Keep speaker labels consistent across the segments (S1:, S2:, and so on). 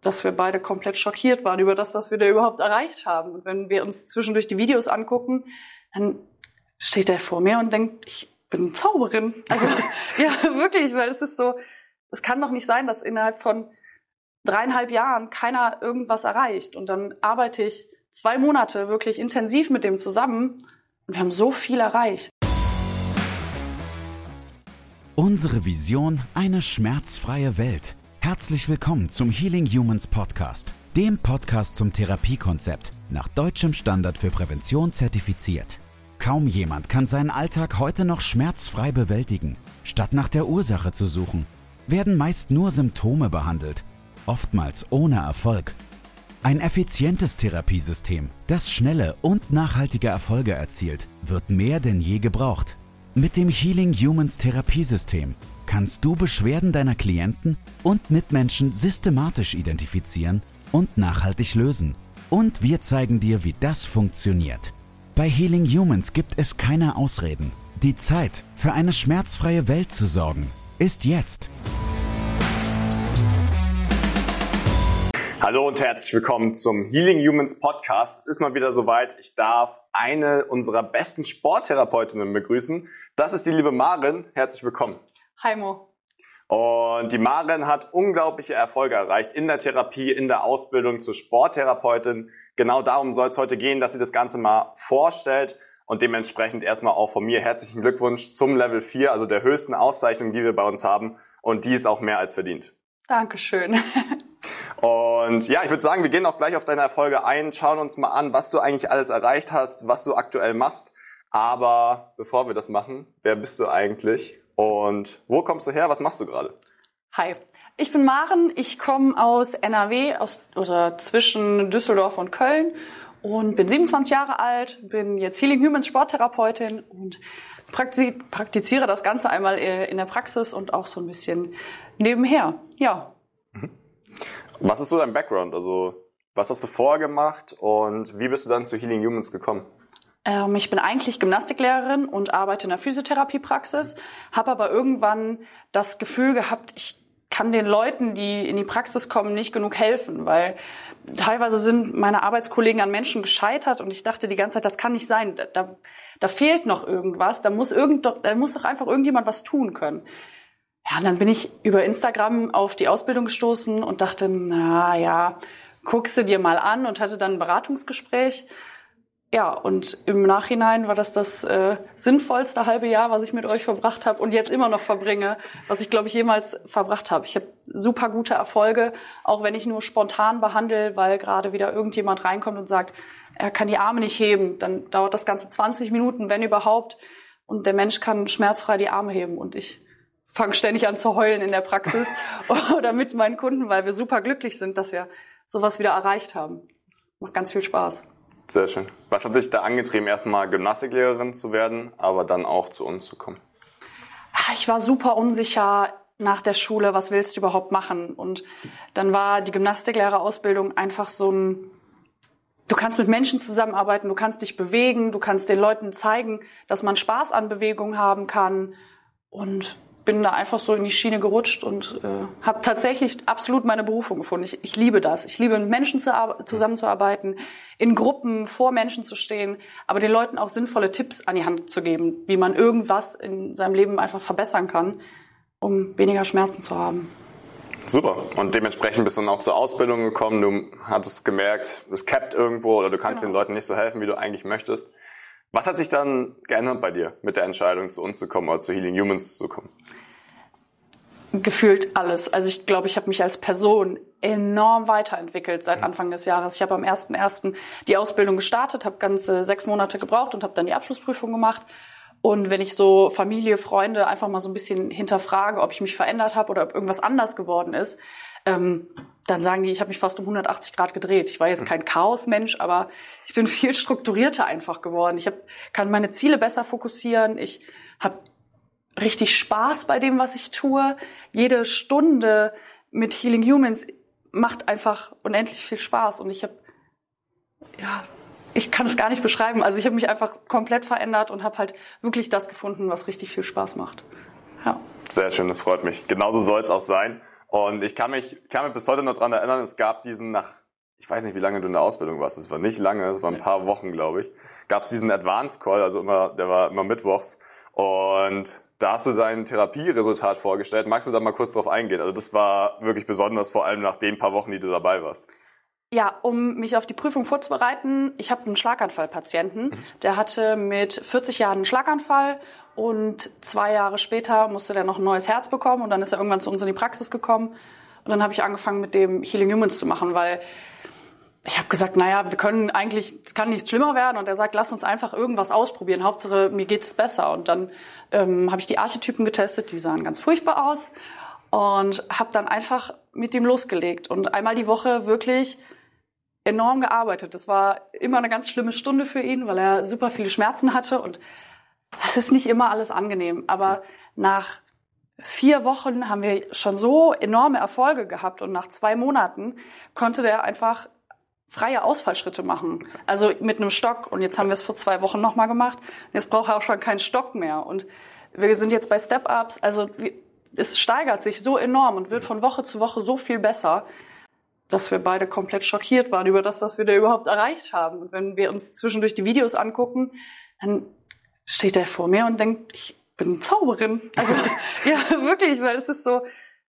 S1: dass wir beide komplett schockiert waren über das, was wir da überhaupt erreicht haben. Und wenn wir uns zwischendurch die Videos angucken, dann steht er vor mir und denkt, ich bin Zauberin. Also ja, wirklich, weil es ist so, es kann doch nicht sein, dass innerhalb von dreieinhalb Jahren keiner irgendwas erreicht. Und dann arbeite ich zwei Monate wirklich intensiv mit dem zusammen und wir haben so viel erreicht.
S2: Unsere Vision, eine schmerzfreie Welt. Herzlich willkommen zum Healing Humans Podcast, dem Podcast zum Therapiekonzept, nach deutschem Standard für Prävention zertifiziert. Kaum jemand kann seinen Alltag heute noch schmerzfrei bewältigen. Statt nach der Ursache zu suchen, werden meist nur Symptome behandelt, oftmals ohne Erfolg. Ein effizientes Therapiesystem, das schnelle und nachhaltige Erfolge erzielt, wird mehr denn je gebraucht. Mit dem Healing Humans Therapiesystem kannst du Beschwerden deiner Klienten und Mitmenschen systematisch identifizieren und nachhaltig lösen. Und wir zeigen dir, wie das funktioniert. Bei Healing Humans gibt es keine Ausreden. Die Zeit, für eine schmerzfreie Welt zu sorgen, ist jetzt.
S3: Hallo und herzlich willkommen zum Healing Humans Podcast. Es ist mal wieder soweit. Ich darf eine unserer besten Sporttherapeutinnen begrüßen. Das ist die liebe Marin. Herzlich willkommen.
S1: Hi Mo.
S3: Und die Marin hat unglaubliche Erfolge erreicht in der Therapie, in der Ausbildung zur Sporttherapeutin. Genau darum soll es heute gehen, dass sie das Ganze mal vorstellt. Und dementsprechend erstmal auch von mir herzlichen Glückwunsch zum Level 4, also der höchsten Auszeichnung, die wir bei uns haben. Und die ist auch mehr als verdient.
S1: Dankeschön.
S3: Und ja, ich würde sagen, wir gehen auch gleich auf deine Erfolge ein, schauen uns mal an, was du eigentlich alles erreicht hast, was du aktuell machst. Aber bevor wir das machen, wer bist du eigentlich und wo kommst du her? Was machst du gerade?
S1: Hi, ich bin Maren. Ich komme aus NRW, aus, oder zwischen Düsseldorf und Köln und bin 27 Jahre alt, bin jetzt Healing Humans Sporttherapeutin und praktiziere das Ganze einmal äh, in der Praxis und auch so ein bisschen nebenher. Ja.
S3: Mhm. Was ist so dein Background? Also, was hast du vorher gemacht und wie bist du dann zu Healing Humans gekommen?
S1: Ähm, ich bin eigentlich Gymnastiklehrerin und arbeite in der Physiotherapiepraxis, habe aber irgendwann das Gefühl gehabt, ich kann den Leuten, die in die Praxis kommen, nicht genug helfen, weil teilweise sind meine Arbeitskollegen an Menschen gescheitert und ich dachte die ganze Zeit, das kann nicht sein, da, da fehlt noch irgendwas, da muss, irgend, da muss doch einfach irgendjemand was tun können. Ja, und dann bin ich über Instagram auf die Ausbildung gestoßen und dachte, na ja, guckst du dir mal an und hatte dann ein Beratungsgespräch. Ja, und im Nachhinein war das das äh, sinnvollste halbe Jahr, was ich mit euch verbracht habe und jetzt immer noch verbringe, was ich, glaube ich, jemals verbracht habe. Ich habe super gute Erfolge, auch wenn ich nur spontan behandle, weil gerade wieder irgendjemand reinkommt und sagt, er kann die Arme nicht heben. Dann dauert das Ganze 20 Minuten, wenn überhaupt. Und der Mensch kann schmerzfrei die Arme heben. Und ich fange ständig an zu heulen in der Praxis oder mit meinen Kunden, weil wir super glücklich sind, dass wir sowas wieder erreicht haben. Macht ganz viel Spaß.
S3: Sehr schön. Was hat dich da angetrieben, erstmal Gymnastiklehrerin zu werden, aber dann auch zu uns zu kommen?
S1: Ah, ich war super unsicher nach der Schule, was willst du überhaupt machen? Und dann war die Gymnastiklehrerausbildung einfach so ein, du kannst mit Menschen zusammenarbeiten, du kannst dich bewegen, du kannst den Leuten zeigen, dass man Spaß an Bewegung haben kann. Und bin da einfach so in die Schiene gerutscht und äh, habe tatsächlich absolut meine Berufung gefunden. Ich, ich liebe das. Ich liebe, mit Menschen zu, zusammenzuarbeiten, in Gruppen vor Menschen zu stehen, aber den Leuten auch sinnvolle Tipps an die Hand zu geben, wie man irgendwas in seinem Leben einfach verbessern kann, um weniger Schmerzen zu haben.
S3: Super. Und dementsprechend bist du dann auch zur Ausbildung gekommen. Du hattest gemerkt, es cappt irgendwo oder du kannst genau. den Leuten nicht so helfen, wie du eigentlich möchtest. Was hat sich dann geändert bei dir mit der Entscheidung, zu uns zu kommen oder zu Healing Humans zu kommen?
S1: Gefühlt alles. Also ich glaube, ich habe mich als Person enorm weiterentwickelt seit mhm. Anfang des Jahres. Ich habe am 1.1. die Ausbildung gestartet, habe ganze sechs Monate gebraucht und habe dann die Abschlussprüfung gemacht. Und wenn ich so Familie, Freunde einfach mal so ein bisschen hinterfrage, ob ich mich verändert habe oder ob irgendwas anders geworden ist, ähm, dann sagen die, ich habe mich fast um 180 Grad gedreht. Ich war jetzt kein Chaosmensch, aber ich bin viel strukturierter einfach geworden. Ich hab, kann meine Ziele besser fokussieren. Ich habe richtig Spaß bei dem, was ich tue. Jede Stunde mit Healing Humans macht einfach unendlich viel Spaß. Und ich habe, ja, ich kann es gar nicht beschreiben. Also ich habe mich einfach komplett verändert und habe halt wirklich das gefunden, was richtig viel Spaß macht.
S3: Ja. Sehr schön, das freut mich. Genauso soll es auch sein. Und ich kann mich, kann mich bis heute noch dran erinnern, es gab diesen nach, ich weiß nicht, wie lange du in der Ausbildung warst, es war nicht lange, es waren ein paar Wochen, glaube ich, gab es diesen Advanced Call, also immer, der war immer mittwochs. Und da hast du dein Therapieresultat vorgestellt. Magst du da mal kurz drauf eingehen? Also das war wirklich besonders, vor allem nach den paar Wochen, die du dabei warst.
S1: Ja, um mich auf die Prüfung vorzubereiten, ich habe einen Schlaganfallpatienten. Der hatte mit 40 Jahren einen Schlaganfall und zwei Jahre später musste der noch ein neues Herz bekommen und dann ist er irgendwann zu uns in die Praxis gekommen. Und dann habe ich angefangen, mit dem Healing Humans zu machen, weil ich habe gesagt, naja, wir können eigentlich, es kann nichts schlimmer werden. Und er sagt, lass uns einfach irgendwas ausprobieren. Hauptsache, mir geht es besser. Und dann ähm, habe ich die Archetypen getestet, die sahen ganz furchtbar aus. Und habe dann einfach mit ihm losgelegt. Und einmal die Woche wirklich enorm gearbeitet. Das war immer eine ganz schlimme Stunde für ihn, weil er super viele Schmerzen hatte. Und das ist nicht immer alles angenehm. Aber nach vier Wochen haben wir schon so enorme Erfolge gehabt. Und nach zwei Monaten konnte der einfach freie Ausfallschritte machen. Also mit einem Stock. Und jetzt haben wir es vor zwei Wochen nochmal gemacht. Jetzt braucht er auch schon keinen Stock mehr. Und wir sind jetzt bei Step-Ups. Also es steigert sich so enorm und wird von Woche zu Woche so viel besser, dass wir beide komplett schockiert waren über das, was wir da überhaupt erreicht haben. Und wenn wir uns zwischendurch die Videos angucken, dann steht er vor mir und denkt, ich bin Zauberin. Also ja, wirklich, weil es ist so,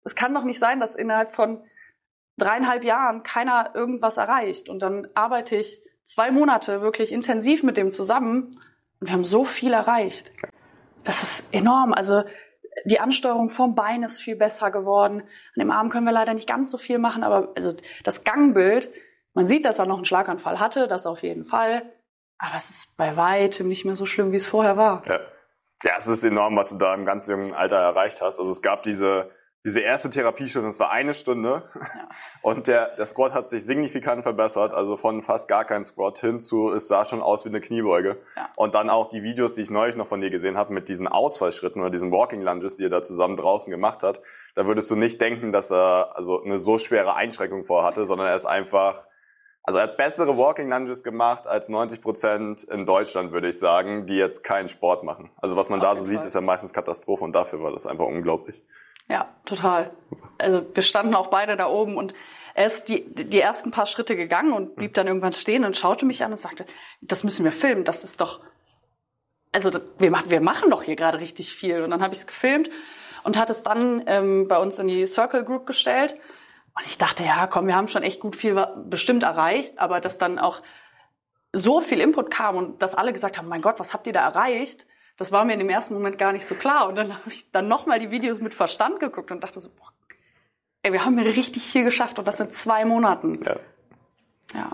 S1: es kann doch nicht sein, dass innerhalb von dreieinhalb Jahren keiner irgendwas erreicht. Und dann arbeite ich zwei Monate wirklich intensiv mit dem zusammen und wir haben so viel erreicht. Das ist enorm. Also die Ansteuerung vom Bein ist viel besser geworden. An dem Arm können wir leider nicht ganz so viel machen, aber also das Gangbild, man sieht, dass er noch einen Schlaganfall hatte, das auf jeden Fall. Aber es ist bei weitem nicht mehr so schlimm, wie es vorher war.
S3: Ja. ja, es ist enorm, was du da im ganz jungen Alter erreicht hast. Also es gab diese diese erste Therapiestunde, das war eine Stunde ja. und der, der Squat hat sich signifikant verbessert, also von fast gar kein Squat hin zu, es sah schon aus wie eine Kniebeuge. Ja. Und dann auch die Videos, die ich neulich noch von dir gesehen habe, mit diesen Ausfallschritten oder diesen Walking Lunges, die er da zusammen draußen gemacht hat, da würdest du nicht denken, dass er also eine so schwere Einschränkung vorhatte, sondern er ist einfach, also er hat bessere Walking Lunges gemacht als 90 Prozent in Deutschland, würde ich sagen, die jetzt keinen Sport machen. Also was man da so sieht, ist ja meistens Katastrophe und dafür war das einfach unglaublich.
S1: Ja, total. Also wir standen auch beide da oben und er ist die, die ersten paar Schritte gegangen und blieb dann irgendwann stehen und schaute mich an und sagte, das müssen wir filmen, das ist doch, also wir, machen, wir machen doch hier gerade richtig viel. Und dann habe ich es gefilmt und hat es dann ähm, bei uns in die Circle Group gestellt. Und ich dachte, ja, komm, wir haben schon echt gut viel bestimmt erreicht, aber dass dann auch so viel Input kam und dass alle gesagt haben, mein Gott, was habt ihr da erreicht? Das war mir in dem ersten Moment gar nicht so klar. Und dann habe ich dann nochmal die Videos mit Verstand geguckt und dachte so, boah, ey, wir haben richtig viel geschafft und das in zwei Monaten. Ja.
S3: ja.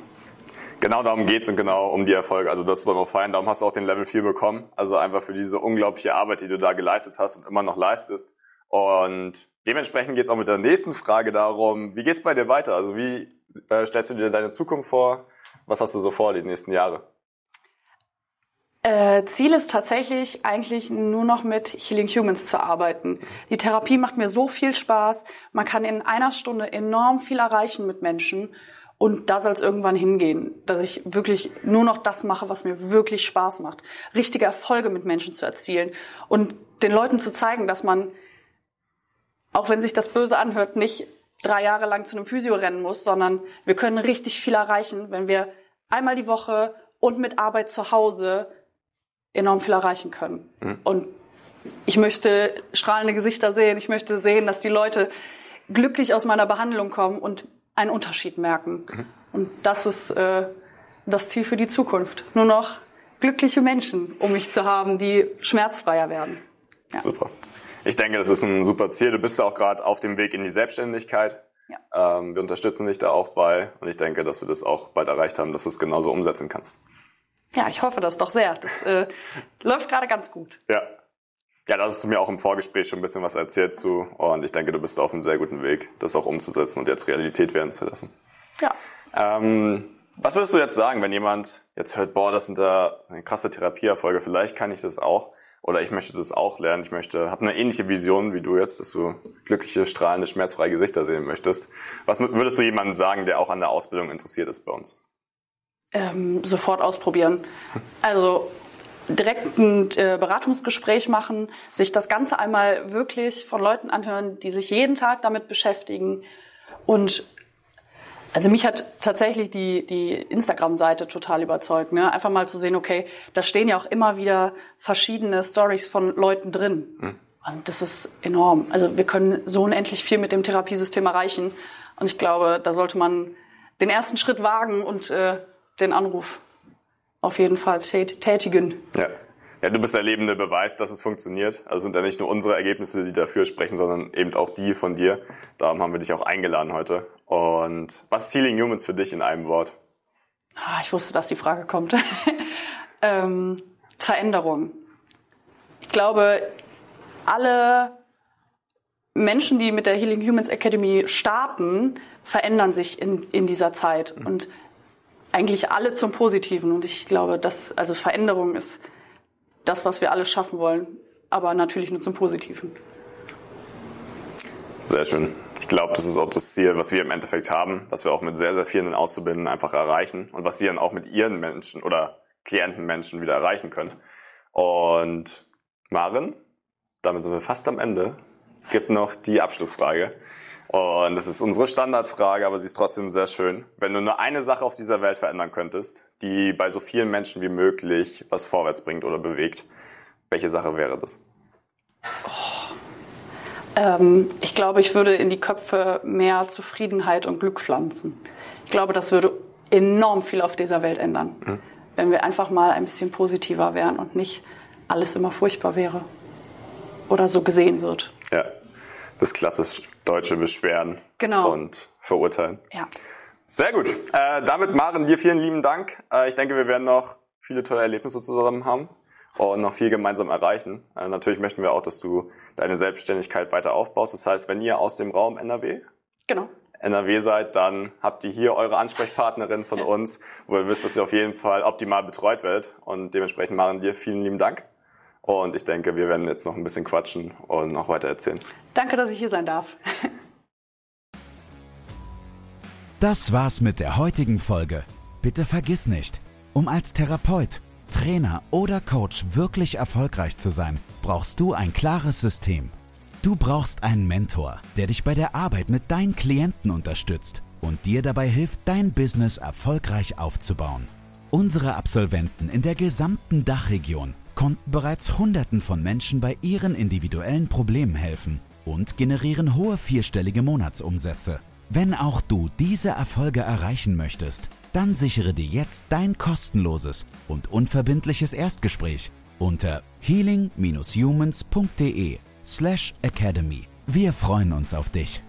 S3: Genau darum geht's und genau um die Erfolge. Also das wollen wir feiern. Darum hast du auch den Level 4 bekommen. Also einfach für diese unglaubliche Arbeit, die du da geleistet hast und immer noch leistest. Und dementsprechend geht's auch mit der nächsten Frage darum, wie geht's bei dir weiter? Also wie äh, stellst du dir deine Zukunft vor? Was hast du so vor die nächsten Jahre?
S1: Äh, Ziel ist tatsächlich eigentlich nur noch mit Healing Humans zu arbeiten. Die Therapie macht mir so viel Spaß. Man kann in einer Stunde enorm viel erreichen mit Menschen. Und da soll es irgendwann hingehen, dass ich wirklich nur noch das mache, was mir wirklich Spaß macht. Richtige Erfolge mit Menschen zu erzielen und den Leuten zu zeigen, dass man, auch wenn sich das böse anhört, nicht drei Jahre lang zu einem Physio rennen muss, sondern wir können richtig viel erreichen, wenn wir einmal die Woche und mit Arbeit zu Hause enorm viel erreichen können. Mhm. Und ich möchte strahlende Gesichter sehen. Ich möchte sehen, dass die Leute glücklich aus meiner Behandlung kommen und einen Unterschied merken. Mhm. Und das ist äh, das Ziel für die Zukunft. Nur noch glückliche Menschen um mich zu haben, die schmerzfreier werden.
S3: Ja. Super. Ich denke, das ist ein super Ziel. Du bist auch gerade auf dem Weg in die Selbstständigkeit. Ja. Ähm, wir unterstützen dich da auch bei und ich denke, dass wir das auch bald erreicht haben, dass du es genauso umsetzen kannst.
S1: Ja, ich hoffe das doch sehr. Das äh, läuft gerade ganz gut.
S3: Ja. Ja, da hast du mir auch im Vorgespräch schon ein bisschen was erzählt zu. Und ich denke, du bist auf einem sehr guten Weg, das auch umzusetzen und jetzt Realität werden zu lassen. Ja. Ähm, was würdest du jetzt sagen, wenn jemand jetzt hört, boah, das sind da das sind krasse Therapieerfolge, vielleicht kann ich das auch oder ich möchte das auch lernen, ich möchte, habe eine ähnliche Vision wie du jetzt, dass du glückliche, strahlende, schmerzfreie Gesichter sehen möchtest. Was würdest du jemandem sagen, der auch an der Ausbildung interessiert ist bei uns?
S1: Ähm, sofort ausprobieren. Also direkt ein äh, Beratungsgespräch machen, sich das Ganze einmal wirklich von Leuten anhören, die sich jeden Tag damit beschäftigen. Und also mich hat tatsächlich die, die Instagram-Seite total überzeugt. Ne? Einfach mal zu sehen, okay, da stehen ja auch immer wieder verschiedene Stories von Leuten drin. Mhm. Und das ist enorm. Also wir können so unendlich viel mit dem Therapiesystem erreichen. Und ich glaube, da sollte man den ersten Schritt wagen und äh, den Anruf auf jeden Fall tätigen.
S3: Ja. Ja, du bist der lebende Beweis, dass es funktioniert. Also sind ja nicht nur unsere Ergebnisse, die dafür sprechen, sondern eben auch die von dir. Darum haben wir dich auch eingeladen heute. Und was ist Healing Humans für dich in einem Wort?
S1: Ah, ich wusste, dass die Frage kommt. ähm, Veränderung. Ich glaube, alle Menschen, die mit der Healing Humans Academy starten, verändern sich in, in dieser Zeit. Mhm. Und eigentlich alle zum Positiven. Und ich glaube, dass, also Veränderung ist das, was wir alle schaffen wollen, aber natürlich nur zum Positiven.
S3: Sehr schön. Ich glaube, das ist auch das Ziel, was wir im Endeffekt haben, was wir auch mit sehr, sehr vielen Auszubildenden einfach erreichen und was sie dann auch mit ihren Menschen oder Klientenmenschen wieder erreichen können. Und Maren, damit sind wir fast am Ende. Es gibt noch die Abschlussfrage. Und das ist unsere Standardfrage, aber sie ist trotzdem sehr schön. Wenn du nur eine Sache auf dieser Welt verändern könntest, die bei so vielen Menschen wie möglich was vorwärts bringt oder bewegt, welche Sache wäre das?
S1: Oh. Ähm, ich glaube, ich würde in die Köpfe mehr Zufriedenheit und Glück pflanzen. Ich glaube, das würde enorm viel auf dieser Welt ändern, mhm. wenn wir einfach mal ein bisschen positiver wären und nicht alles immer furchtbar wäre oder so gesehen wird.
S3: Ja, das klassisch deutsche Beschweren
S1: genau.
S3: und verurteilen.
S1: Ja.
S3: Sehr gut. Äh, damit, Maren, dir vielen lieben Dank. Äh, ich denke, wir werden noch viele tolle Erlebnisse zusammen haben und noch viel gemeinsam erreichen. Äh, natürlich möchten wir auch, dass du deine Selbstständigkeit weiter aufbaust. Das heißt, wenn ihr aus dem Raum NRW
S1: genau.
S3: NRW seid, dann habt ihr hier eure Ansprechpartnerin von uns, wo ihr wisst, dass ihr auf jeden Fall optimal betreut werdet. Und dementsprechend, Maren, dir vielen lieben Dank. Und ich denke, wir werden jetzt noch ein bisschen quatschen und noch weiter erzählen.
S1: Danke, dass ich hier sein darf.
S2: Das war's mit der heutigen Folge. Bitte vergiss nicht, um als Therapeut, Trainer oder Coach wirklich erfolgreich zu sein, brauchst du ein klares System. Du brauchst einen Mentor, der dich bei der Arbeit mit deinen Klienten unterstützt und dir dabei hilft, dein Business erfolgreich aufzubauen. Unsere Absolventen in der gesamten Dachregion konnten bereits Hunderten von Menschen bei ihren individuellen Problemen helfen und generieren hohe vierstellige Monatsumsätze. Wenn auch du diese Erfolge erreichen möchtest, dann sichere dir jetzt dein kostenloses und unverbindliches Erstgespräch unter healing-humans.de slash academy. Wir freuen uns auf dich.